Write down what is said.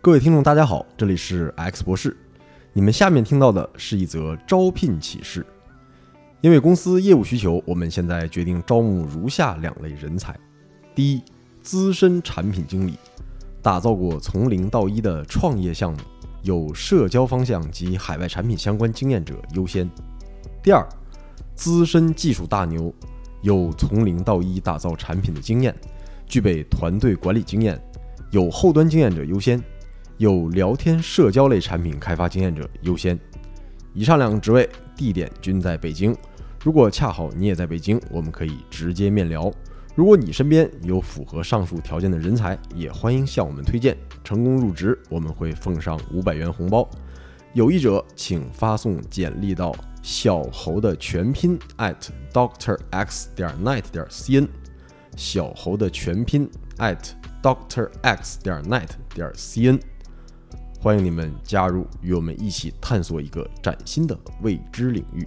各位听众，大家好，这里是 X 博士。你们下面听到的是一则招聘启事。因为公司业务需求，我们现在决定招募如下两类人才：第一，资深产品经理，打造过从零到一的创业项目，有社交方向及海外产品相关经验者优先；第二，资深技术大牛，有从零到一打造产品的经验，具备团队管理经验，有后端经验者优先。有聊天社交类产品开发经验者优先。以上两个职位地点均在北京。如果恰好你也在北京，我们可以直接面聊。如果你身边有符合上述条件的人才，也欢迎向我们推荐。成功入职，我们会奉上五百元红包。有意者请发送简历到小猴的全拼 at doctor x 点 net 点 cn。小猴的全拼 at doctor x 点 net 点 cn。欢迎你们加入，与我们一起探索一个崭新的未知领域。